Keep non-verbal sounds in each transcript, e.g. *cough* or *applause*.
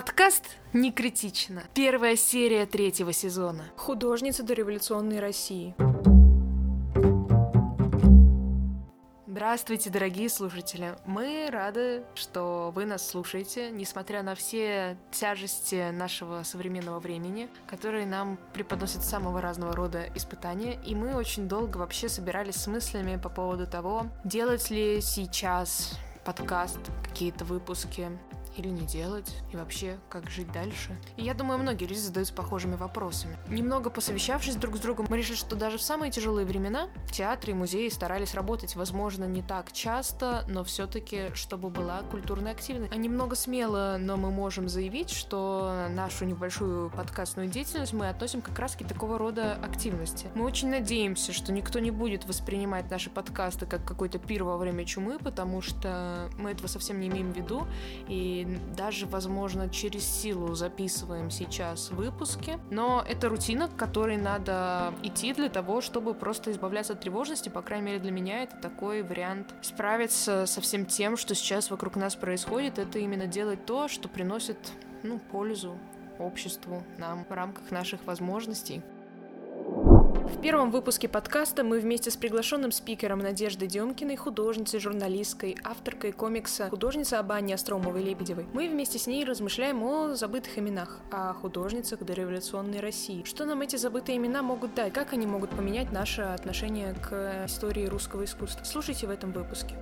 Подкаст «Не критично». Первая серия третьего сезона. Художница дореволюционной России. Здравствуйте, дорогие слушатели! Мы рады, что вы нас слушаете, несмотря на все тяжести нашего современного времени, которые нам преподносят самого разного рода испытания, и мы очень долго вообще собирались с мыслями по поводу того, делать ли сейчас подкаст, какие-то выпуски, или не делать, и вообще, как жить дальше. И я думаю, многие люди задаются похожими вопросами. Немного посовещавшись друг с другом, мы решили, что даже в самые тяжелые времена театры и музеи старались работать, возможно, не так часто, но все-таки, чтобы была культурная активность. А немного смело, но мы можем заявить, что нашу небольшую подкастную деятельность мы относим как раз к такого рода активности. Мы очень надеемся, что никто не будет воспринимать наши подкасты как какой-то пир во время чумы, потому что мы этого совсем не имеем в виду, и даже, возможно, через силу записываем сейчас выпуски, но это рутина, к которой надо идти для того, чтобы просто избавляться от тревожности, по крайней мере для меня это такой вариант. Справиться со всем тем, что сейчас вокруг нас происходит, это именно делать то, что приносит ну, пользу обществу, нам в рамках наших возможностей. В первом выпуске подкаста мы вместе с приглашенным спикером Надеждой Демкиной, художницей, журналисткой, авторкой комикса, художницей Абани Остромовой-Лебедевой, мы вместе с ней размышляем о забытых именах, о художницах дореволюционной России. Что нам эти забытые имена могут дать? Как они могут поменять наше отношение к истории русского искусства? Слушайте в этом выпуске.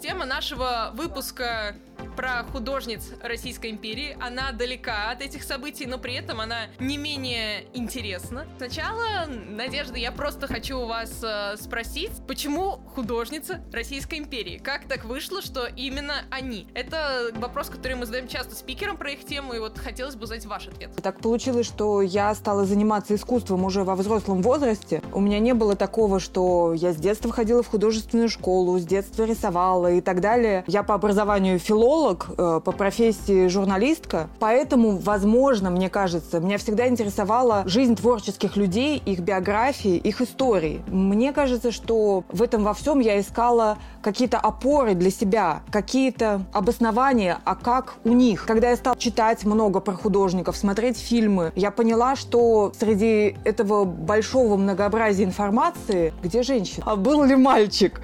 Тема нашего выпуска про художниц Российской империи. Она далека от этих событий, но при этом она не менее интересна. Сначала, Надежда, я просто хочу у вас э, спросить, почему художницы Российской империи? Как так вышло, что именно они? Это вопрос, который мы задаем часто спикерам про их тему, и вот хотелось бы узнать ваш ответ. Так получилось, что я стала заниматься искусством уже во взрослом возрасте. У меня не было такого, что я с детства ходила в художественную школу, с детства рисовала и так далее. Я по образованию филолог, филолог, э, по профессии журналистка, поэтому, возможно, мне кажется, меня всегда интересовала жизнь творческих людей, их биографии, их истории. Мне кажется, что в этом во всем я искала какие-то опоры для себя, какие-то обоснования, а как у них. Когда я стала читать много про художников, смотреть фильмы, я поняла, что среди этого большого многообразия информации, где женщина, а был ли мальчик?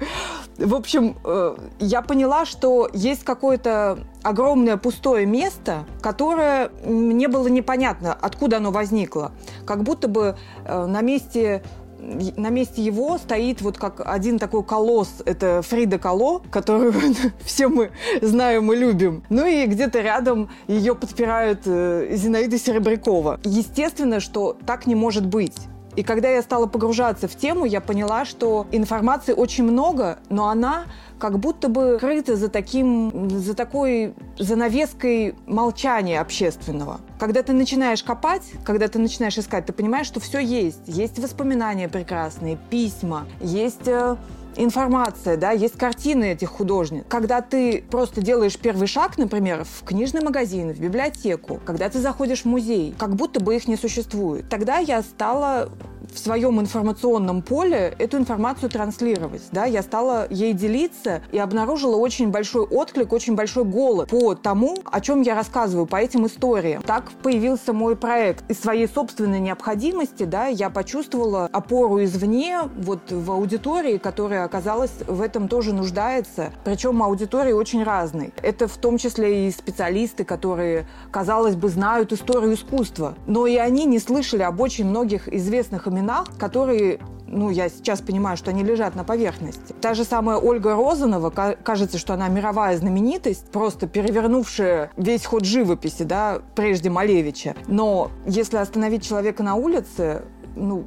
В общем, э, я поняла, что есть какое-то огромное пустое место, которое мне было непонятно, откуда оно возникло. Как будто бы э, на месте на месте его стоит вот как один такой колосс, это Фрида Кало, *laughs* которую *laughs* все мы знаем и любим. Ну и где-то рядом ее подпирают э, Зинаида Серебрякова. Естественно, что так не может быть. И когда я стала погружаться в тему, я поняла, что информации очень много, но она как будто бы крыта за таким, за такой занавеской молчания общественного. Когда ты начинаешь копать, когда ты начинаешь искать, ты понимаешь, что все есть. Есть воспоминания прекрасные, письма, есть э, информация, да, есть картины этих художниц. Когда ты просто делаешь первый шаг, например, в книжный магазин, в библиотеку, когда ты заходишь в музей, как будто бы их не существует. Тогда я стала в своем информационном поле эту информацию транслировать. Да? Я стала ей делиться и обнаружила очень большой отклик, очень большой голод по тому, о чем я рассказываю, по этим историям. Так появился мой проект. Из своей собственной необходимости да, я почувствовала опору извне вот в аудитории, которая оказалась в этом тоже нуждается. Причем аудитории очень разные. Это в том числе и специалисты, которые, казалось бы, знают историю искусства. Но и они не слышали об очень многих известных именах именах, которые ну, я сейчас понимаю, что они лежат на поверхности. Та же самая Ольга Розанова, кажется, что она мировая знаменитость, просто перевернувшая весь ход живописи, да, прежде Малевича. Но если остановить человека на улице, ну,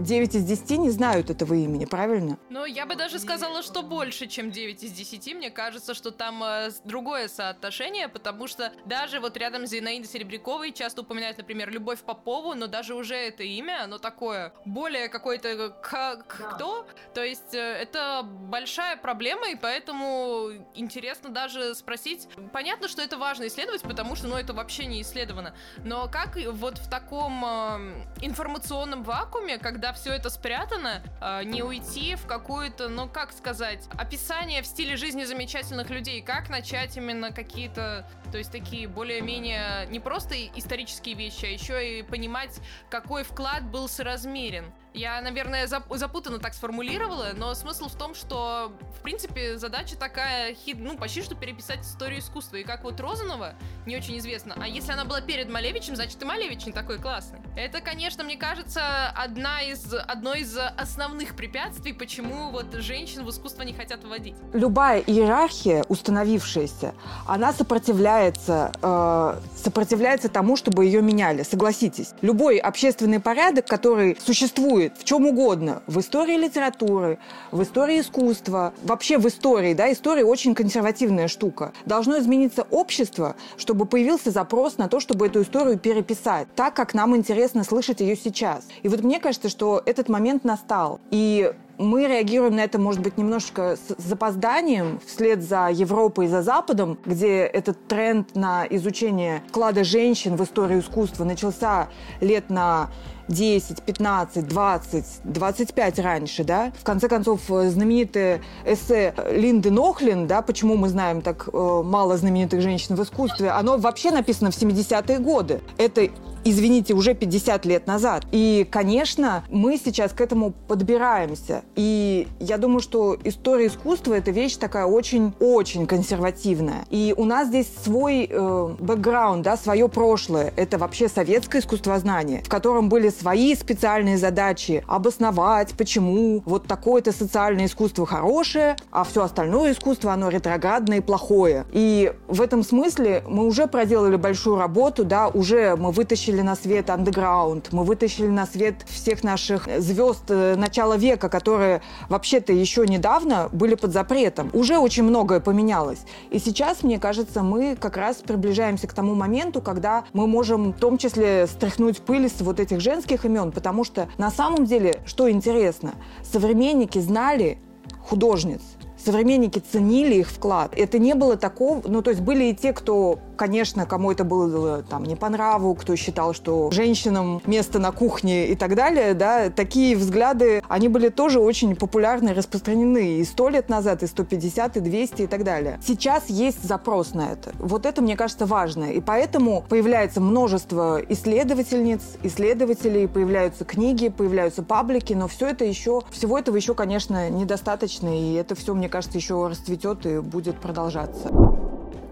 9 из 10 не знают этого имени, правильно? Ну, я бы даже сказала, что больше, чем 9 из 10. Мне кажется, что там э, другое соотношение, потому что даже вот рядом с Зинаидой Серебряковой часто упоминают, например, Любовь Попову, но даже уже это имя, оно такое более какое-то как да. кто. То есть э, это большая проблема, и поэтому интересно даже спросить. Понятно, что это важно исследовать, потому что, ну, это вообще не исследовано. Но как вот в таком э, информационном вакууме, когда когда все это спрятано, э, не уйти в какую-то, ну как сказать, описание в стиле жизни замечательных людей, как начать именно какие-то, то есть такие более-менее не просто исторические вещи, а еще и понимать, какой вклад был соразмерен. Я, наверное, зап- запутанно так сформулировала, но смысл в том, что, в принципе, задача такая, ну, почти что переписать историю искусства. И как вот Розанова, не очень известно, а если она была перед Малевичем, значит и Малевич не такой классный. Это, конечно, мне кажется, одна из, одно из основных препятствий, почему вот женщин в искусство не хотят вводить. Любая иерархия, установившаяся, она сопротивляется, э, сопротивляется тому, чтобы ее меняли, согласитесь. Любой общественный порядок, который существует существует в чем угодно. В истории литературы, в истории искусства, вообще в истории. Да, история очень консервативная штука. Должно измениться общество, чтобы появился запрос на то, чтобы эту историю переписать, так, как нам интересно слышать ее сейчас. И вот мне кажется, что этот момент настал. И мы реагируем на это, может быть, немножко с запозданием вслед за Европой и за Западом, где этот тренд на изучение вклада женщин в историю искусства начался лет на 10, 15, 20, 25 раньше, да. В конце концов, э, знаменитое эссе Линды Нохлин, да, почему мы знаем так э, мало знаменитых женщин в искусстве, оно вообще написано в 70-е годы. Это извините, уже 50 лет назад. И, конечно, мы сейчас к этому подбираемся. И я думаю, что история искусства – это вещь такая очень-очень консервативная. И у нас здесь свой э, бэкграунд, да, свое прошлое. Это вообще советское искусствознание, в котором были свои специальные задачи обосновать, почему вот такое-то социальное искусство хорошее, а все остальное искусство, оно ретроградное и плохое. И в этом смысле мы уже проделали большую работу, да, уже мы вытащили на свет андеграунд, мы вытащили на свет всех наших звезд э, начала века, которые вообще-то еще недавно были под запретом. Уже очень многое поменялось. И сейчас, мне кажется, мы как раз приближаемся к тому моменту, когда мы можем в том числе стряхнуть пыль с вот этих женских имен, потому что на самом деле, что интересно, современники знали художниц, современники ценили их вклад. Это не было такого, ну то есть были и те, кто конечно, кому это было там не по нраву, кто считал, что женщинам место на кухне и так далее, да, такие взгляды, они были тоже очень популярны, распространены и сто лет назад, и 150, и 200 и так далее. Сейчас есть запрос на это. Вот это, мне кажется, важно. И поэтому появляется множество исследовательниц, исследователей, появляются книги, появляются паблики, но все это еще, всего этого еще, конечно, недостаточно, и это все, мне кажется, еще расцветет и будет продолжаться.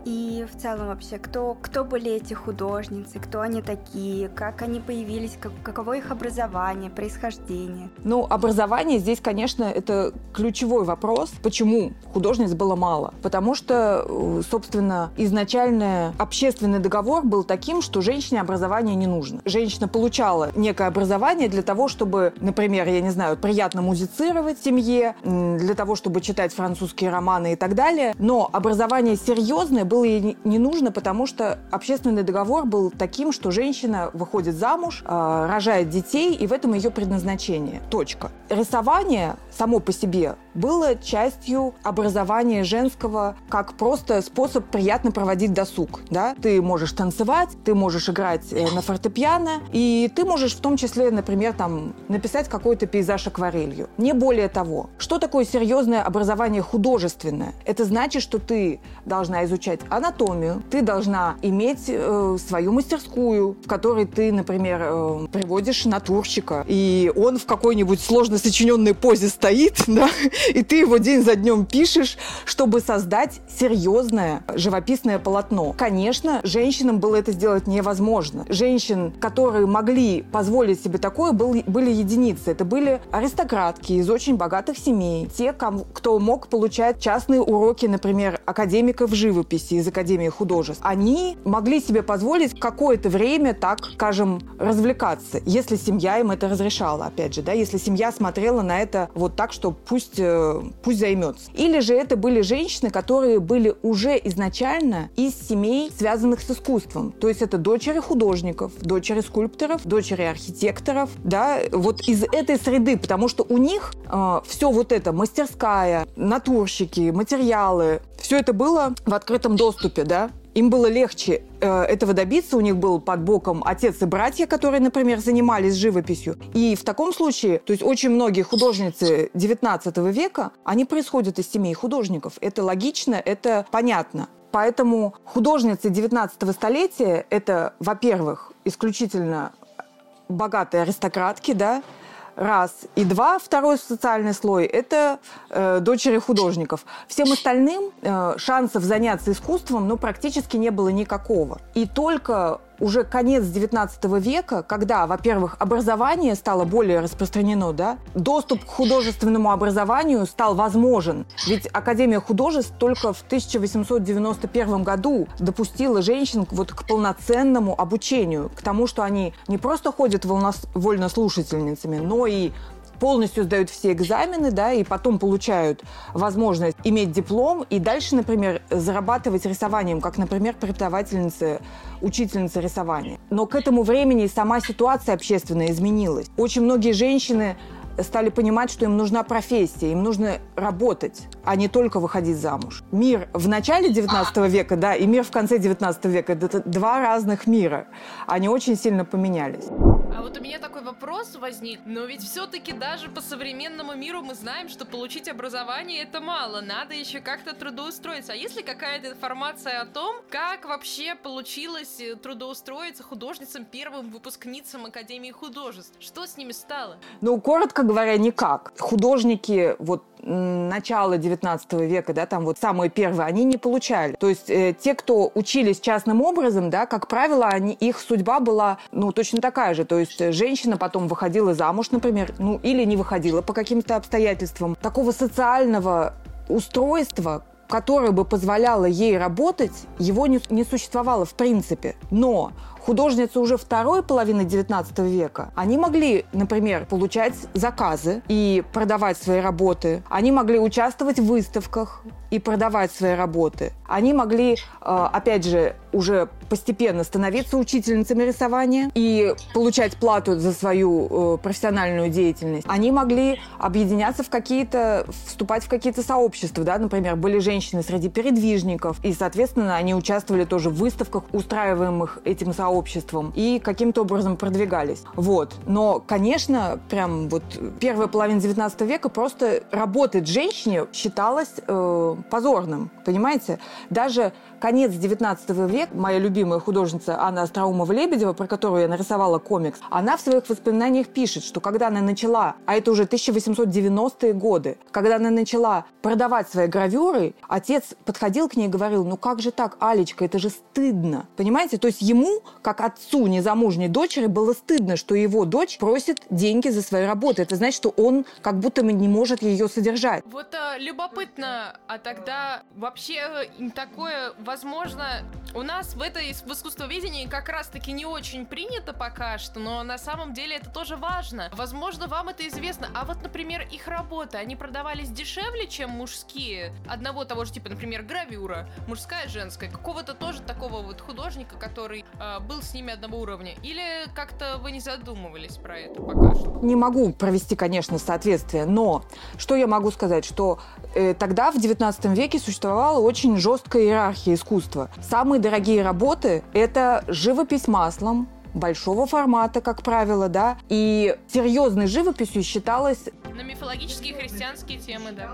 И в целом вообще, кто, кто были эти художницы, кто они такие, как они появились, как, каково их образование, происхождение? Ну, образование здесь, конечно, это ключевой вопрос. Почему художниц было мало? Потому что, э, собственно, изначально общественный договор был таким, что женщине образование не нужно. Женщина получала некое образование для того, чтобы, например, я не знаю, приятно музицировать в семье, для того, чтобы читать французские романы и так далее. Но образование серьезное было ей не нужно, потому что общественный договор был таким, что женщина выходит замуж, а, рожает детей, и в этом ее предназначение. Точка. Рисование само по себе было частью образования женского как просто способ приятно проводить досуг. Да? Ты можешь танцевать, ты можешь играть э, на фортепиано, и ты можешь в том числе, например, там, написать какой-то пейзаж акварелью. Не более того. Что такое серьезное образование художественное? Это значит, что ты должна изучать анатомию, ты должна иметь э, свою мастерскую, в которой ты, например, э, приводишь натурщика, и он в какой-нибудь сложно сочиненной позе стоит, *laughs* да, и ты его день за днем пишешь, чтобы создать серьезное живописное полотно. Конечно, женщинам было это сделать невозможно. Женщин, которые могли позволить себе такое, был, были единицы. Это были аристократки из очень богатых семей, те, кому, кто мог получать частные уроки, например, академиков живописи из Академии художеств. Они могли себе позволить какое-то время, так скажем, развлекаться, если семья им это разрешала, опять же, да, если семья смотрела на это вот так, что пусть э, пусть займется. Или же это были женщины, которые были уже изначально из семей, связанных с искусством. То есть это дочери художников, дочери скульпторов, дочери архитекторов, да, вот из этой среды, потому что у них э, все вот это, мастерская, натурщики, материалы, все это было в открытом доступе, да, им было легче э, этого добиться. У них был под боком отец и братья, которые, например, занимались живописью. И в таком случае, то есть очень многие художницы 19 века, они происходят из семей художников. Это логично, это понятно. Поэтому художницы 19 столетия – это, во-первых, исключительно богатые аристократки, да, раз. И два, второй социальный слой – это э, дочери художников. Всем остальным э, шансов заняться искусством ну, практически не было никакого. И только уже конец XIX века, когда, во-первых, образование стало более распространено, да, доступ к художественному образованию стал возможен. Ведь Академия художеств только в 1891 году допустила женщин вот к полноценному обучению, к тому, что они не просто ходят вольнослушательницами, но и полностью сдают все экзамены, да, и потом получают возможность иметь диплом и дальше, например, зарабатывать рисованием, как, например, преподавательницы, учительницы рисования. Но к этому времени сама ситуация общественная изменилась. Очень многие женщины стали понимать, что им нужна профессия, им нужно работать, а не только выходить замуж. Мир в начале 19 века, да, и мир в конце 19 века – это два разных мира. Они очень сильно поменялись. А вот у меня такой вопрос возник. Но ведь все-таки даже по современному миру мы знаем, что получить образование это мало. Надо еще как-то трудоустроиться. А есть ли какая-то информация о том, как вообще получилось э, трудоустроиться художницам, первым выпускницам Академии художеств? Что с ними стало? Ну, коротко говоря, никак. Художники вот начала 19 века, да, там вот самые первые, они не получали. То есть э, те, кто учились частным образом, да, как правило, они, их судьба была, ну, точно такая же. То есть женщина потом выходила замуж, например, ну, или не выходила по каким-то обстоятельствам. Такого социального устройства, которое бы позволяло ей работать, его не, не существовало в принципе. Но художницы уже второй половины XIX века, они могли, например, получать заказы и продавать свои работы. Они могли участвовать в выставках и продавать свои работы. Они могли, э, опять же, уже постепенно становиться учительницами рисования и получать плату за свою э, профессиональную деятельность. Они могли объединяться в какие-то, вступать в какие-то сообщества, да, например, были женщины среди передвижников, и, соответственно, они участвовали тоже в выставках, устраиваемых этим сообществом, и каким-то образом продвигались. Вот. Но, конечно, прям вот первая половина 19 века просто работать женщине считалось э, позорным, понимаете? Даже конец 19 века, моя любимая художница Анна Остроумова-Лебедева, про которую я нарисовала комикс, она в своих воспоминаниях пишет, что когда она начала, а это уже 1890-е годы, когда она начала продавать свои гравюры, отец подходил к ней и говорил, ну как же так, Алечка, это же стыдно. Понимаете? То есть ему, как отцу незамужней дочери, было стыдно, что его дочь просит деньги за свои работы. Это значит, что он как будто не может ее содержать. Вот а, любопытно, а тогда вообще э, такое возможно, у нас в этой в искусствоведении как раз-таки не очень принято пока что, но на самом деле это тоже важно. Возможно, вам это известно. А вот, например, их работы, они продавались дешевле, чем мужские? Одного того же типа, например, гравюра, мужская, женская, какого-то тоже такого вот художника, который э, был с ними одного уровня? Или как-то вы не задумывались про это пока что? Не могу провести, конечно, соответствие, но что я могу сказать, что тогда в 19 веке существовала очень жесткая иерархия искусства. Самые дорогие работы – это живопись маслом, большого формата, как правило, да, и серьезной живописью считалось... На мифологические христианские темы, да.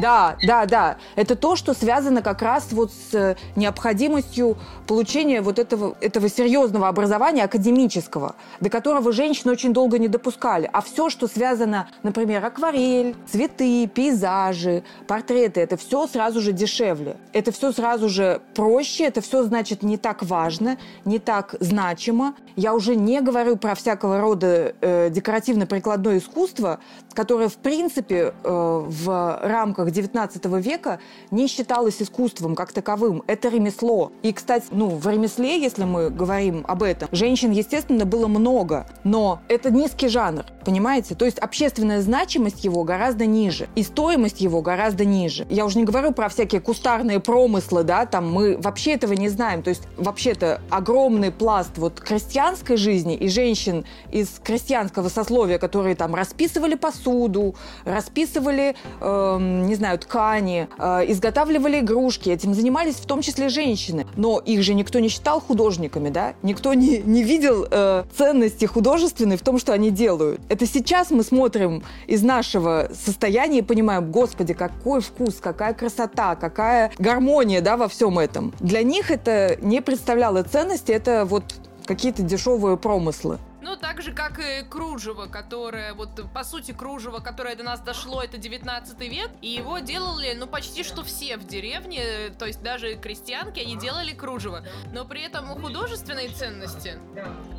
Да, да, да. Это то, что связано как раз вот с э, необходимостью получения вот этого, этого серьезного образования академического, до которого женщины очень долго не допускали. А все, что связано, например, акварель, цветы, пейзажи, портреты, это все сразу же дешевле. Это все сразу же проще, это все, значит, не так важно, не так значимо. Я уже не говорю про всякого рода э, декоративно-прикладное искусство, которое, в принципе, э, в рамках 19 века не считалось искусством как таковым. Это ремесло. И, кстати, ну, в ремесле, если мы говорим об этом, женщин, естественно, было много. Но это низкий жанр, понимаете? То есть общественная значимость его гораздо ниже. И стоимость его гораздо ниже. Я уже не говорю про всякие кустарные промыслы, да, там мы вообще этого не знаем. То есть вообще-то огромный пласт вот крестьянской жизни и женщин из крестьянского сословия, которые там расписывали посуду, расписывали, э, не знаю, ткани, э, изготавливали игрушки. Этим занимались в том числе женщины. Но их же никто не считал художниками, да? Никто не, не видел э, ценности художественной в том, что они делают. Это сейчас мы смотрим из нашего состояния и понимаем, господи, какой вкус, какая красота, какая гармония, да, во всем этом. Для них это не представляло ценности, это вот какие-то дешевые промыслы. Ну, так же, как и кружево, которое, вот, по сути, кружево, которое до нас дошло, это 19 век, и его делали, ну, почти что все в деревне, то есть даже крестьянки, они делали кружево. Но при этом у художественной ценности,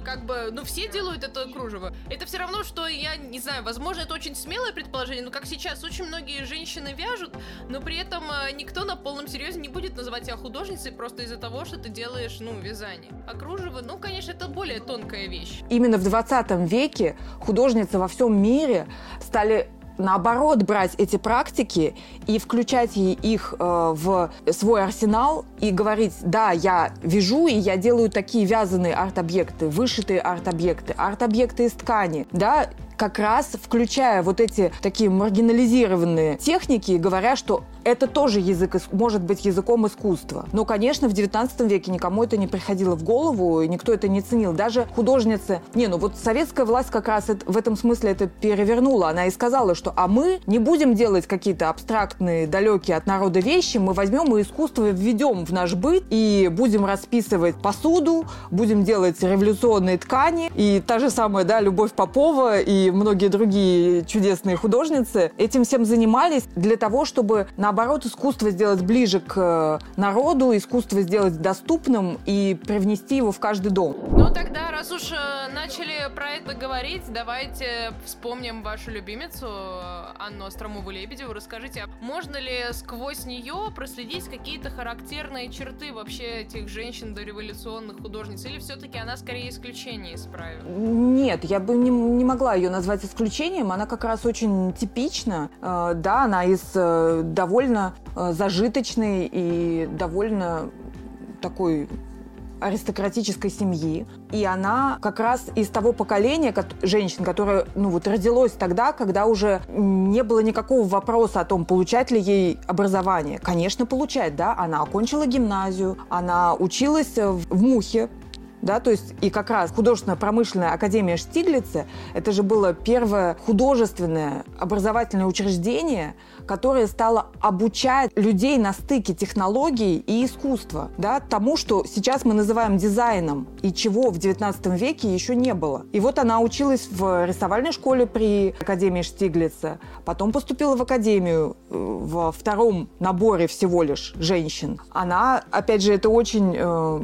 как бы, ну, все делают это кружево. Это все равно, что, я не знаю, возможно, это очень смелое предположение, но как сейчас очень многие женщины вяжут, но при этом э, никто на полном серьезе не будет называть тебя художницей просто из-за того, что ты делаешь, ну, вязание. А кружево, ну, конечно, это более тонкая вещь. Именно именно в 20 веке художницы во всем мире стали наоборот брать эти практики и включать их э, в свой арсенал и говорить, да, я вяжу и я делаю такие вязаные арт-объекты, вышитые арт-объекты, арт-объекты из ткани, да, как раз включая вот эти такие маргинализированные техники, говоря, что это тоже язык, может быть языком искусства. Но, конечно, в 19 веке никому это не приходило в голову, и никто это не ценил. Даже художницы... Не, ну вот советская власть как раз в этом смысле это перевернула. Она и сказала, что а мы не будем делать какие-то абстрактные, далекие от народа вещи, мы возьмем и искусство введем в наш быт и будем расписывать посуду, будем делать революционные ткани. И та же самая, да, Любовь Попова и многие другие чудесные художницы этим всем занимались для того, чтобы на наоборот, искусство сделать ближе к э, народу, искусство сделать доступным и привнести его в каждый дом. Ну тогда, раз уж э, начали про это говорить, давайте вспомним вашу любимицу Анну Остромову-Лебедеву. Расскажите, а можно ли сквозь нее проследить какие-то характерные черты вообще этих женщин дореволюционных художниц? Или все-таки она скорее исключение из правил? Нет, я бы не, не могла ее назвать исключением. Она как раз очень типична. Э, да, она из довольно довольно э, зажиточной и довольно такой аристократической семьи. И она как раз из того поколения женщин, которое ну, вот родилось тогда, когда уже не было никакого вопроса о том, получать ли ей образование. Конечно, получать, да. Она окончила гимназию, она училась в Мухе, да, то есть и как раз художественно-промышленная академия Штиглица, это же было первое художественное образовательное учреждение, которое стало обучать людей на стыке технологий и искусства, да, тому, что сейчас мы называем дизайном, и чего в 19 веке еще не было. И вот она училась в рисовальной школе при Академии Штиглица, потом поступила в Академию э, во втором наборе всего лишь женщин. Она, опять же, это очень э,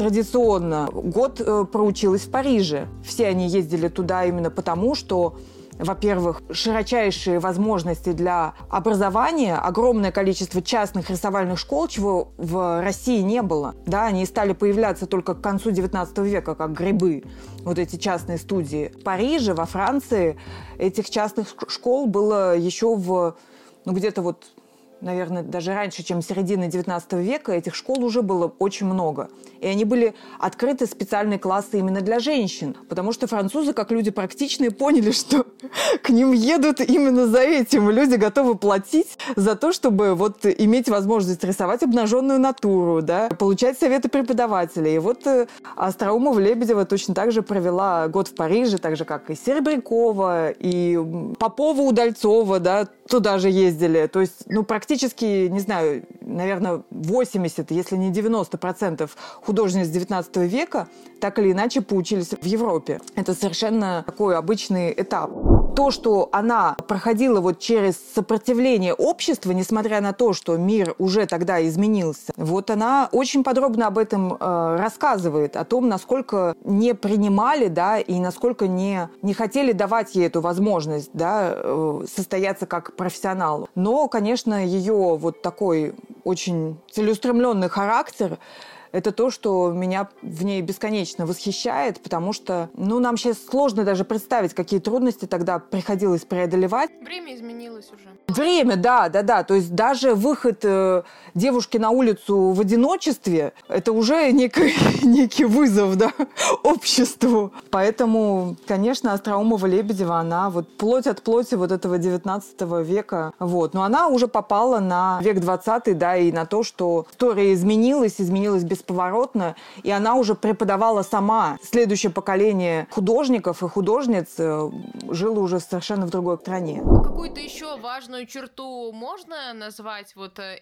традиционно год э, проучилась в Париже. Все они ездили туда именно потому, что во-первых, широчайшие возможности для образования, огромное количество частных рисовальных школ, чего в России не было. Да, они стали появляться только к концу 19 века, как грибы, вот эти частные студии. В Париже, во Франции этих частных школ было еще в ну, где-то вот наверное, даже раньше, чем середины 19 века, этих школ уже было очень много. И они были открыты специальные классы именно для женщин. Потому что французы, как люди практичные, поняли, *laughs* что к ним едут именно за этим. Люди готовы платить за то, чтобы вот иметь возможность рисовать обнаженную натуру, да, получать советы преподавателей. И вот э, Остроумова-Лебедева точно так же провела год в Париже, так же, как и Серебрякова, и Попова-Удальцова, да, туда же ездили. То есть, ну, практически, не знаю, наверное, 80, если не 90 процентов художниц 19 века так или иначе поучились в Европе. Это совершенно такой обычный этап. То, что она проходила вот через сопротивление общества, несмотря на то, что мир уже тогда изменился, вот она очень подробно об этом э, рассказывает, о том, насколько не принимали, да, и насколько не, не хотели давать ей эту возможность, да, э, состояться как профессионалу. Но, конечно, ее вот такой очень целеустремленный характер это то, что меня в ней бесконечно восхищает, потому что, ну, нам сейчас сложно даже представить, какие трудности тогда приходилось преодолевать. Время изменилось уже. Время, да, да, да. То есть даже выход э, девушки на улицу в одиночестве, это уже некий, *laughs* некий вызов, да, обществу. Поэтому, конечно, Остроумова-Лебедева, она вот плоть от плоти вот этого 19 века. Вот. Но она уже попала на век 20 да, и на то, что история изменилась, изменилась бесповоротно, и она уже преподавала сама. Следующее поколение художников и художниц э, жило уже совершенно в другой стране. Какую-то еще важную черту можно назвать вот э,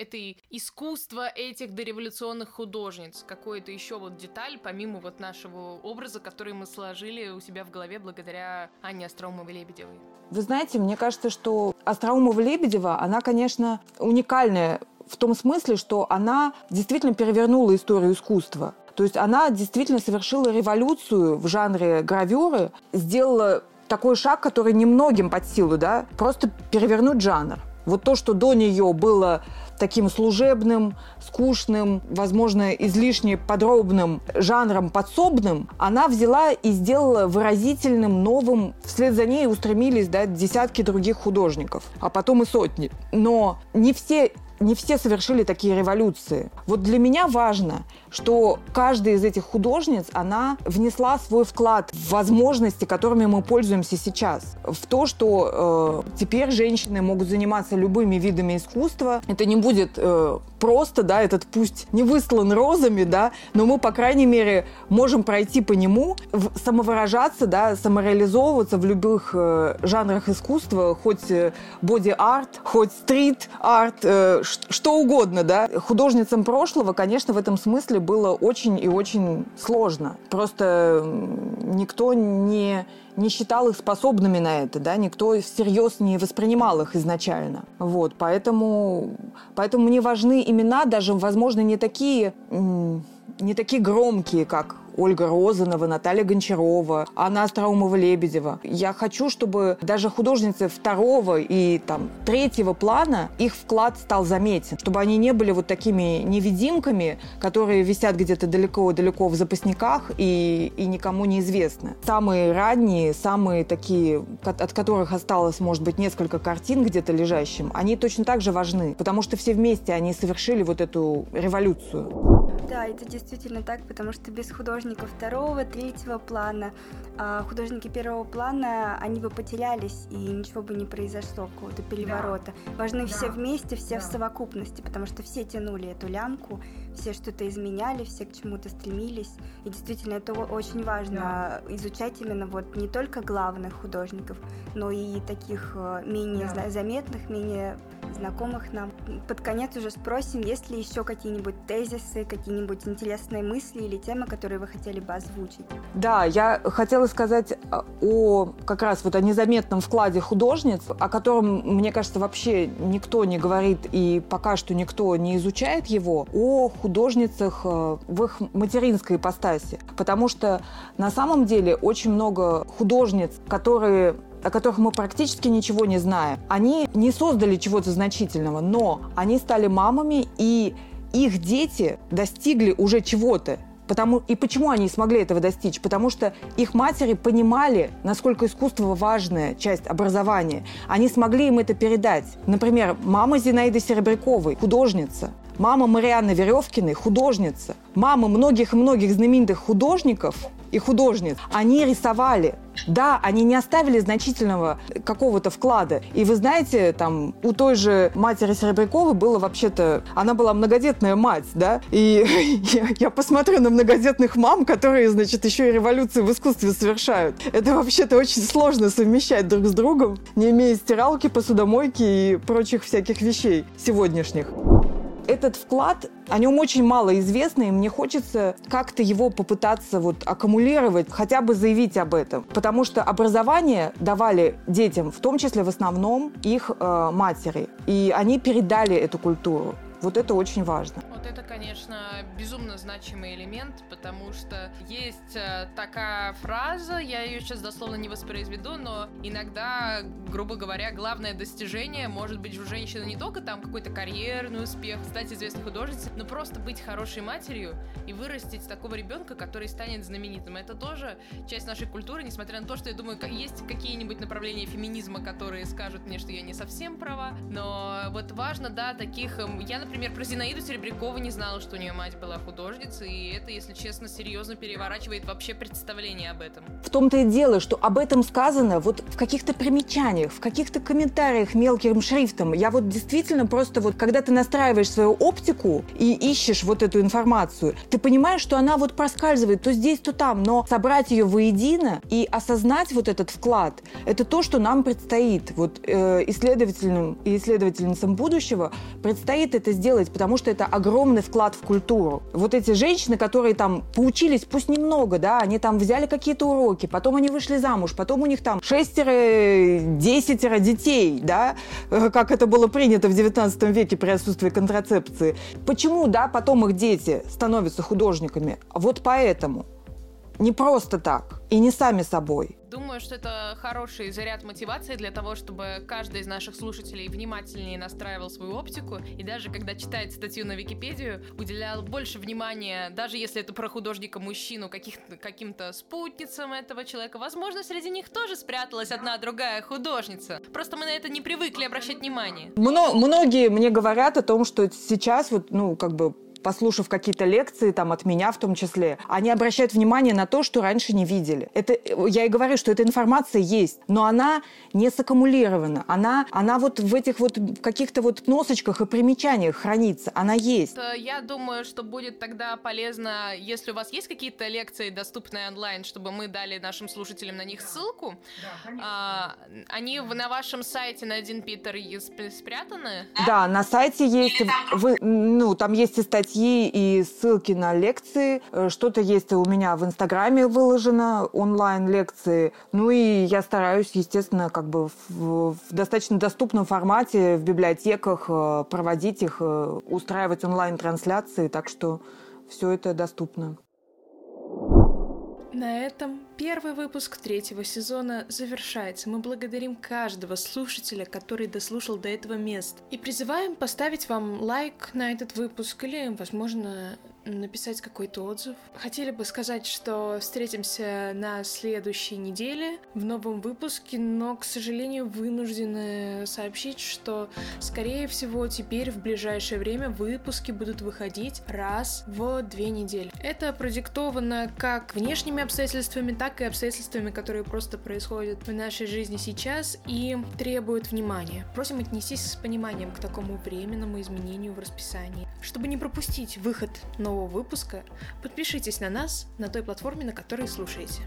эти, этой искусство этих дореволюционных художниц? Какую-то еще вот деталь, помимо вот нашего образа, который мы сложили у себя в голове благодаря Анне Остроумовой-Лебедевой? Вы знаете, мне кажется, что Остроумова-Лебедева, она, конечно, уникальная в том смысле, что она действительно перевернула историю искусства. То есть она действительно совершила революцию в жанре гравюры, сделала такой шаг, который немногим под силу, да, просто перевернуть жанр. Вот то, что до нее было таким служебным, скучным, возможно, излишне подробным жанром подсобным, она взяла и сделала выразительным, новым. Вслед за ней устремились да, десятки других художников, а потом и сотни. Но не все не все совершили такие революции. Вот для меня важно, что каждая из этих художниц, она внесла свой вклад в возможности, которыми мы пользуемся сейчас. В то, что э, теперь женщины могут заниматься любыми видами искусства. Это не будет э, просто, да, этот пусть не выслан розами, да, но мы, по крайней мере, можем пройти по нему, самовыражаться, да, самореализовываться в любых э, жанрах искусства, хоть э, боди-арт, хоть стрит-арт, э, что угодно, да. Художницам прошлого, конечно, в этом смысле было очень и очень сложно. Просто никто не не считал их способными на это, да, никто всерьез не воспринимал их изначально. Вот, поэтому, поэтому мне важны имена, даже, возможно, не такие, не такие громкие, как Ольга Розанова, Наталья Гончарова, Анна Остроумова-Лебедева. Я хочу, чтобы даже художницы второго и там третьего плана их вклад стал заметен, чтобы они не были вот такими невидимками, которые висят где-то далеко-далеко в запасниках и, и никому не известны. Самые ранние, самые такие, от которых осталось, может быть, несколько картин где-то лежащим, они точно так же важны, потому что все вместе они совершили вот эту революцию. Да, это действительно так, потому что без художников второго, третьего плана, а художники первого плана, они бы потерялись, и ничего бы не произошло, какого-то переворота. Да. Важны да. все вместе, все да. в совокупности, потому что все тянули эту лямку, все что-то изменяли, все к чему-то стремились. И действительно, это очень важно да. изучать именно вот не только главных художников, но и таких э, менее да. заметных, менее знакомых нам. Под конец уже спросим, есть ли еще какие-нибудь тезисы, какие-нибудь интересные мысли или темы, которые вы хотели бы озвучить. Да, я хотела сказать а, о как раз вот о незаметном вкладе художниц, о котором, мне кажется, вообще никто не говорит и пока что никто не изучает его, о художницах э, в их материнской ипостаси. Потому что на самом деле очень много художниц, которые о которых мы практически ничего не знаем. Они не создали чего-то значительного, но они стали мамами, и их дети достигли уже чего-то. Потому, и почему они смогли этого достичь? Потому что их матери понимали, насколько искусство важная часть образования. Они смогли им это передать. Например, мама Зинаиды Серебряковой, художница. Мама Марианны Веревкиной, художница. Мама многих-многих знаменитых художников и художниц, они рисовали. Да, они не оставили значительного какого-то вклада. И вы знаете, там, у той же матери Серебряковой было вообще-то... Она была многодетная мать, да? И *laughs* я, я посмотрю на многодетных мам, которые, значит, еще и революцию в искусстве совершают. Это вообще-то очень сложно совмещать друг с другом, не имея стиралки, посудомойки и прочих всяких вещей сегодняшних этот вклад, о нем очень мало известно, и мне хочется как-то его попытаться вот аккумулировать, хотя бы заявить об этом. Потому что образование давали детям, в том числе в основном их э, матери. И они передали эту культуру. Вот это очень важно. Вот это, конечно, безумно значимый элемент, потому что есть э, такая фраза, я ее сейчас дословно не воспроизведу, но иногда, грубо говоря, главное достижение может быть у женщины не только там какой-то карьерный успех, стать известной художницей, но просто быть хорошей матерью и вырастить такого ребенка, который станет знаменитым. Это тоже часть нашей культуры, несмотря на то, что я думаю, есть какие-нибудь направления феминизма, которые скажут мне, что я не совсем права, но вот важно, да, таких... Эм, я, например, про Зинаиду Серебрякову не знала, что у нее мать была художницей, и это, если честно, серьезно переворачивает вообще представление об этом. В том-то и дело, что об этом сказано вот в каких-то примечаниях, в каких-то комментариях мелким шрифтом. Я вот действительно просто вот, когда ты настраиваешь свою оптику и ищешь вот эту информацию, ты понимаешь, что она вот проскальзывает то здесь, то там, но собрать ее воедино и осознать вот этот вклад, это то, что нам предстоит. Вот э, исследователям и исследовательницам будущего предстоит это сделать, потому что это огромный вклад в культуру. Вот эти женщины, которые там поучились, пусть немного, да, они там взяли какие-то уроки, потом они вышли замуж, потом у них там шестеро, десятеро детей, да, э, как это было принято в 19 веке при отсутствии контрацепции. Почему, да, потом их дети становятся художниками? Вот поэтому. Не просто так. И не сами собой. Думаю, что это хороший заряд мотивации для того, чтобы каждый из наших слушателей внимательнее настраивал свою оптику и даже когда читает статью на Википедию, уделял больше внимания, даже если это про художника-мужчину, каким-то спутницам этого человека. Возможно, среди них тоже спряталась одна другая художница. Просто мы на это не привыкли обращать внимание. Мно многие мне говорят о том, что сейчас вот, ну, как бы послушав какие-то лекции, там, от меня в том числе, они обращают внимание на то, что раньше не видели. Это, я и говорю, что эта информация есть, но она не саккумулирована. Она, она вот в этих вот каких-то вот носочках и примечаниях хранится. Она есть. Я думаю, что будет тогда полезно, если у вас есть какие-то лекции, доступные онлайн, чтобы мы дали нашим слушателям на них ссылку. Да, а, они на вашем сайте на один Питер спрятаны? Да, на сайте есть. Вы, ну, там есть и статьи статьи и ссылки на лекции. Э, что-то есть у меня в Инстаграме выложено, онлайн-лекции. Ну и я стараюсь, естественно, как бы в, в достаточно доступном формате в библиотеках э, проводить их, э, устраивать онлайн-трансляции, так что все это доступно. На этом первый выпуск третьего сезона завершается. Мы благодарим каждого слушателя, который дослушал до этого места. И призываем поставить вам лайк на этот выпуск или, возможно, написать какой-то отзыв. Хотели бы сказать, что встретимся на следующей неделе в новом выпуске, но, к сожалению, вынуждены сообщить, что, скорее всего, теперь в ближайшее время выпуски будут выходить раз в две недели. Это продиктовано как внешними обстоятельствами, так и обстоятельствами, которые просто происходят в нашей жизни сейчас и требуют внимания. Просим отнестись с пониманием к такому временному изменению в расписании. Чтобы не пропустить выход нового нового выпуска, подпишитесь на нас на той платформе, на которой слушаете.